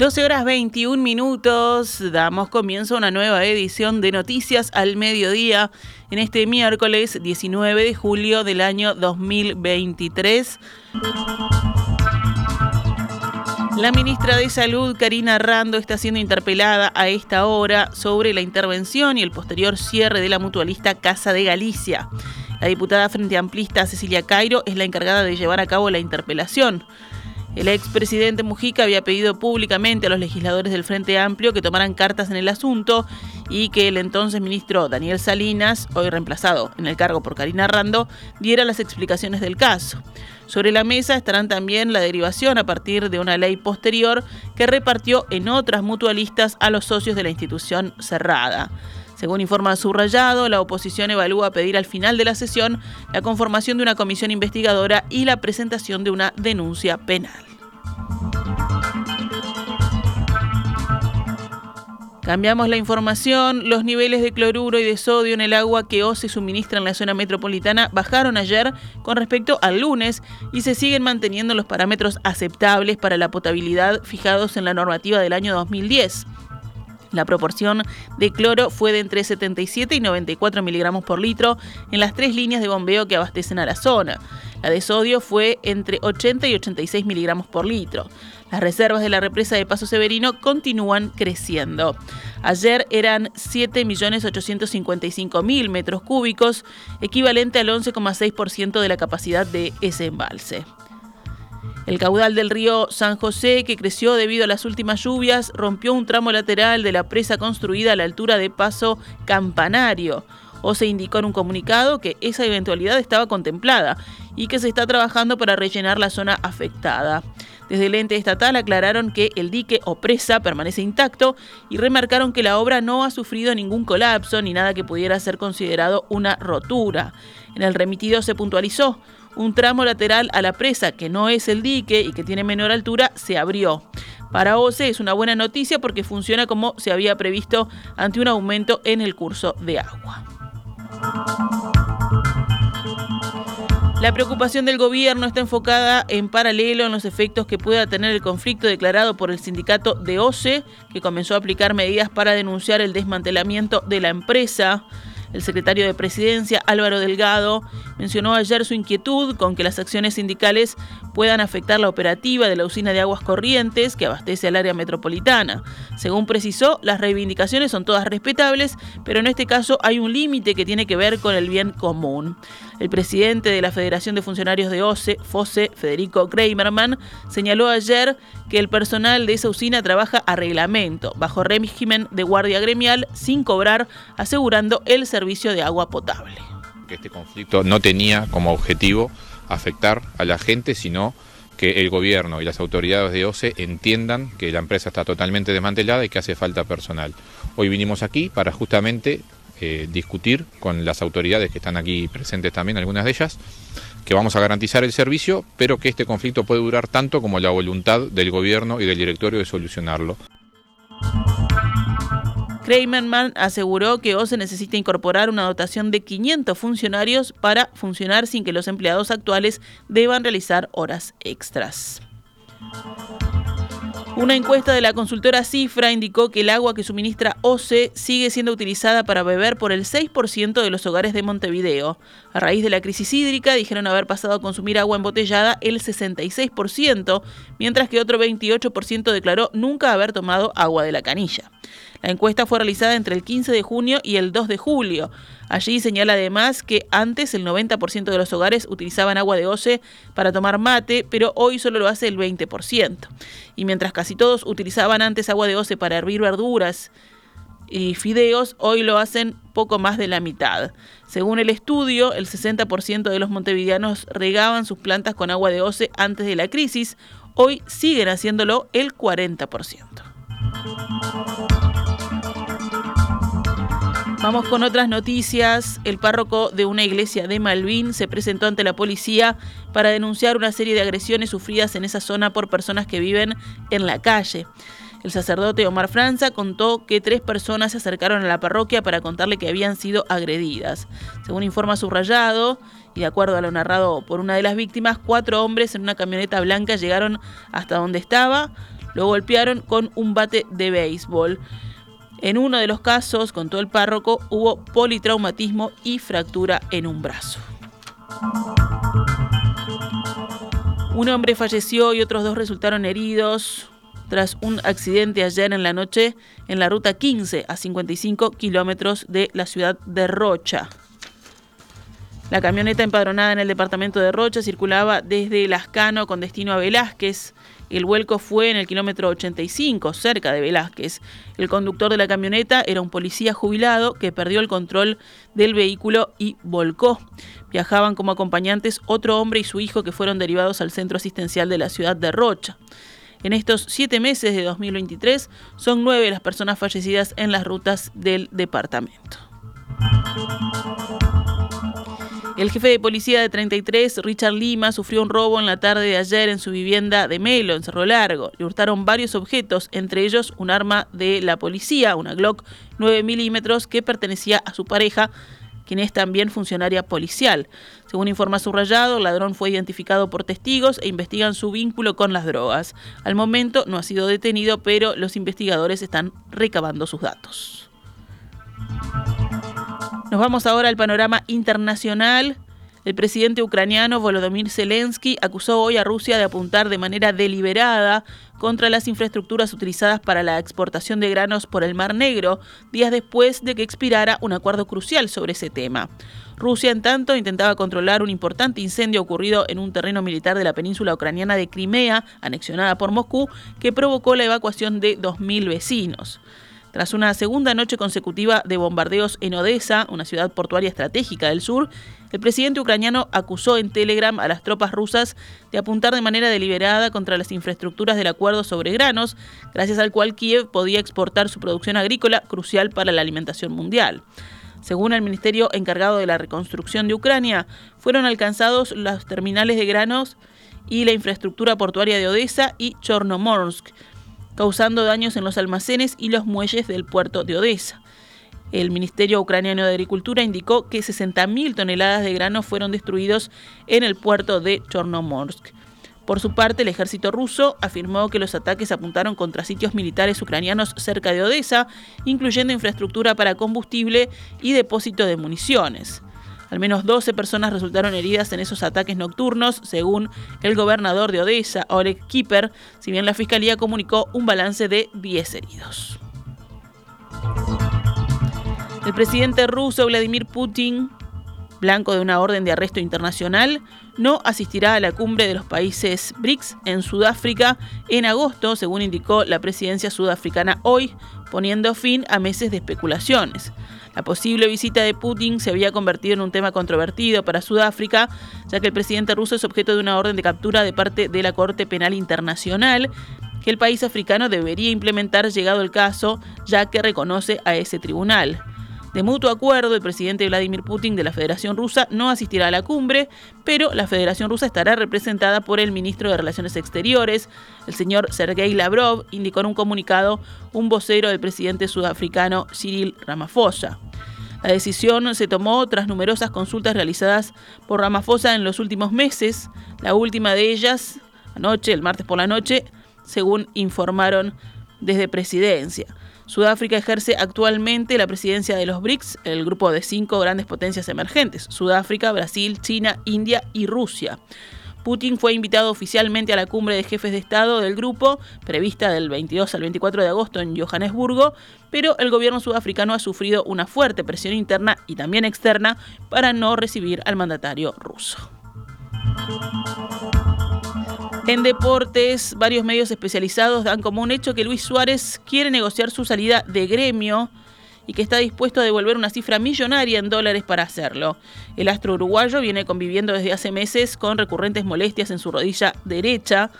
12 horas 21 minutos, damos comienzo a una nueva edición de Noticias al Mediodía en este miércoles 19 de julio del año 2023. La ministra de Salud, Karina Rando, está siendo interpelada a esta hora sobre la intervención y el posterior cierre de la mutualista Casa de Galicia. La diputada Frente Amplista Cecilia Cairo es la encargada de llevar a cabo la interpelación. El expresidente Mujica había pedido públicamente a los legisladores del Frente Amplio que tomaran cartas en el asunto y que el entonces ministro Daniel Salinas, hoy reemplazado en el cargo por Karina Rando, diera las explicaciones del caso. Sobre la mesa estarán también la derivación a partir de una ley posterior que repartió en otras mutualistas a los socios de la institución cerrada. Según informa Subrayado, la oposición evalúa pedir al final de la sesión la conformación de una comisión investigadora y la presentación de una denuncia penal. Cambiamos la información. Los niveles de cloruro y de sodio en el agua que OCE suministra en la zona metropolitana bajaron ayer con respecto al lunes y se siguen manteniendo los parámetros aceptables para la potabilidad fijados en la normativa del año 2010. La proporción de cloro fue de entre 77 y 94 miligramos por litro en las tres líneas de bombeo que abastecen a la zona. La de sodio fue entre 80 y 86 miligramos por litro. Las reservas de la represa de Paso Severino continúan creciendo. Ayer eran 7.855.000 metros cúbicos, equivalente al 11,6% de la capacidad de ese embalse. El caudal del río San José, que creció debido a las últimas lluvias, rompió un tramo lateral de la presa construida a la altura de Paso Campanario. O se indicó en un comunicado que esa eventualidad estaba contemplada y que se está trabajando para rellenar la zona afectada. Desde el ente estatal aclararon que el dique o presa permanece intacto y remarcaron que la obra no ha sufrido ningún colapso ni nada que pudiera ser considerado una rotura. En el remitido se puntualizó un tramo lateral a la presa, que no es el dique y que tiene menor altura, se abrió. Para OCE es una buena noticia porque funciona como se había previsto ante un aumento en el curso de agua. La preocupación del gobierno está enfocada en paralelo en los efectos que pueda tener el conflicto declarado por el sindicato de OCE, que comenzó a aplicar medidas para denunciar el desmantelamiento de la empresa. El secretario de Presidencia, Álvaro Delgado, mencionó ayer su inquietud con que las acciones sindicales puedan afectar la operativa de la usina de aguas corrientes que abastece al área metropolitana. Según precisó, las reivindicaciones son todas respetables, pero en este caso hay un límite que tiene que ver con el bien común. El presidente de la Federación de Funcionarios de OCE, FOSE, Federico Kramerman, señaló ayer que el personal de esa usina trabaja a reglamento, bajo régimen de guardia gremial, sin cobrar, asegurando el servicio de agua potable que este conflicto no tenía como objetivo afectar a la gente, sino que el gobierno y las autoridades de OCE entiendan que la empresa está totalmente desmantelada y que hace falta personal. Hoy vinimos aquí para justamente eh, discutir con las autoridades que están aquí presentes también, algunas de ellas, que vamos a garantizar el servicio, pero que este conflicto puede durar tanto como la voluntad del gobierno y del directorio de solucionarlo. Kramerman aseguró que OCE necesita incorporar una dotación de 500 funcionarios para funcionar sin que los empleados actuales deban realizar horas extras. Una encuesta de la consultora Cifra indicó que el agua que suministra OCE sigue siendo utilizada para beber por el 6% de los hogares de Montevideo. A raíz de la crisis hídrica dijeron haber pasado a consumir agua embotellada el 66%, mientras que otro 28% declaró nunca haber tomado agua de la canilla. La encuesta fue realizada entre el 15 de junio y el 2 de julio. Allí señala además que antes el 90% de los hogares utilizaban agua de OCE para tomar mate, pero hoy solo lo hace el 20%. Y mientras casi todos utilizaban antes agua de OCE para hervir verduras, y fideos, hoy lo hacen poco más de la mitad. Según el estudio, el 60% de los montevideanos regaban sus plantas con agua de OCE antes de la crisis, hoy siguen haciéndolo el 40%. Vamos con otras noticias. El párroco de una iglesia de Malvin se presentó ante la policía para denunciar una serie de agresiones sufridas en esa zona por personas que viven en la calle. El sacerdote Omar Franza contó que tres personas se acercaron a la parroquia para contarle que habían sido agredidas. Según informa subrayado, y de acuerdo a lo narrado por una de las víctimas, cuatro hombres en una camioneta blanca llegaron hasta donde estaba, lo golpearon con un bate de béisbol. En uno de los casos, contó el párroco, hubo politraumatismo y fractura en un brazo. Un hombre falleció y otros dos resultaron heridos tras un accidente ayer en la noche en la ruta 15 a 55 kilómetros de la ciudad de Rocha. La camioneta empadronada en el departamento de Rocha circulaba desde Lascano con destino a Velázquez. El vuelco fue en el kilómetro 85, cerca de Velázquez. El conductor de la camioneta era un policía jubilado que perdió el control del vehículo y volcó. Viajaban como acompañantes otro hombre y su hijo que fueron derivados al centro asistencial de la ciudad de Rocha. En estos siete meses de 2023 son nueve las personas fallecidas en las rutas del departamento. El jefe de policía de 33, Richard Lima, sufrió un robo en la tarde de ayer en su vivienda de Melo, en Cerro Largo. Le hurtaron varios objetos, entre ellos un arma de la policía, una Glock 9 milímetros que pertenecía a su pareja, quien es también funcionaria policial. Según informa Subrayado, el ladrón fue identificado por testigos e investigan su vínculo con las drogas. Al momento no ha sido detenido, pero los investigadores están recabando sus datos. Nos vamos ahora al panorama internacional. El presidente ucraniano Volodymyr Zelensky acusó hoy a Rusia de apuntar de manera deliberada contra las infraestructuras utilizadas para la exportación de granos por el Mar Negro, días después de que expirara un acuerdo crucial sobre ese tema. Rusia, en tanto, intentaba controlar un importante incendio ocurrido en un terreno militar de la península ucraniana de Crimea, anexionada por Moscú, que provocó la evacuación de 2.000 vecinos. Tras una segunda noche consecutiva de bombardeos en Odessa, una ciudad portuaria estratégica del sur, el presidente ucraniano acusó en Telegram a las tropas rusas de apuntar de manera deliberada contra las infraestructuras del acuerdo sobre granos, gracias al cual Kiev podía exportar su producción agrícola crucial para la alimentación mundial. Según el ministerio encargado de la reconstrucción de Ucrania, fueron alcanzados los terminales de granos y la infraestructura portuaria de Odessa y Chornomorsk, causando daños en los almacenes y los muelles del puerto de Odessa. El Ministerio Ucraniano de Agricultura indicó que 60.000 toneladas de grano fueron destruidos en el puerto de Chornomorsk. Por su parte, el ejército ruso afirmó que los ataques apuntaron contra sitios militares ucranianos cerca de Odessa, incluyendo infraestructura para combustible y depósito de municiones. Al menos 12 personas resultaron heridas en esos ataques nocturnos, según el gobernador de Odessa, Oleg Kiper, si bien la fiscalía comunicó un balance de 10 heridos. El presidente ruso Vladimir Putin, blanco de una orden de arresto internacional, no asistirá a la cumbre de los países BRICS en Sudáfrica en agosto, según indicó la presidencia sudafricana hoy, poniendo fin a meses de especulaciones. La posible visita de Putin se había convertido en un tema controvertido para Sudáfrica, ya que el presidente ruso es objeto de una orden de captura de parte de la Corte Penal Internacional que el país africano debería implementar llegado el caso, ya que reconoce a ese tribunal. De mutuo acuerdo, el presidente Vladimir Putin de la Federación Rusa no asistirá a la cumbre, pero la Federación Rusa estará representada por el ministro de Relaciones Exteriores, el señor Sergei Lavrov, indicó en un comunicado un vocero del presidente sudafricano Cyril Ramaphosa. La decisión se tomó tras numerosas consultas realizadas por Ramaphosa en los últimos meses, la última de ellas anoche, el martes por la noche, según informaron desde presidencia. Sudáfrica ejerce actualmente la presidencia de los BRICS, el grupo de cinco grandes potencias emergentes, Sudáfrica, Brasil, China, India y Rusia. Putin fue invitado oficialmente a la cumbre de jefes de Estado del grupo, prevista del 22 al 24 de agosto en Johannesburgo, pero el gobierno sudafricano ha sufrido una fuerte presión interna y también externa para no recibir al mandatario ruso. En deportes, varios medios especializados dan como un hecho que Luis Suárez quiere negociar su salida de gremio y que está dispuesto a devolver una cifra millonaria en dólares para hacerlo. El astro uruguayo viene conviviendo desde hace meses con recurrentes molestias en su rodilla derecha.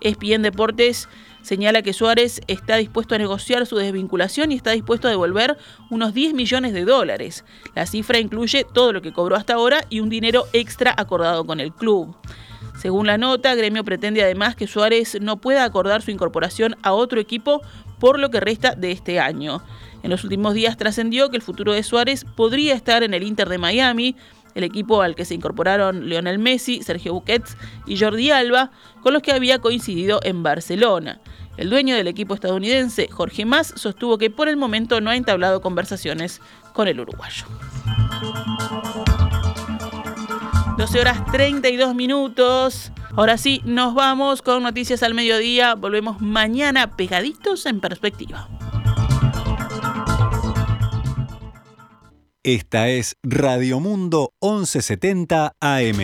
ESPN Deportes señala que Suárez está dispuesto a negociar su desvinculación y está dispuesto a devolver unos 10 millones de dólares. La cifra incluye todo lo que cobró hasta ahora y un dinero extra acordado con el club. Según la nota, Gremio pretende además que Suárez no pueda acordar su incorporación a otro equipo por lo que resta de este año. En los últimos días trascendió que el futuro de Suárez podría estar en el Inter de Miami, el equipo al que se incorporaron Lionel Messi, Sergio Busquets y Jordi Alba, con los que había coincidido en Barcelona. El dueño del equipo estadounidense, Jorge Mas, sostuvo que por el momento no ha entablado conversaciones con el uruguayo. 12 horas 32 minutos. Ahora sí, nos vamos con noticias al mediodía. Volvemos mañana pegaditos en perspectiva. Esta es Radio Mundo 1170 AM.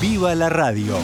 ¡Viva la radio!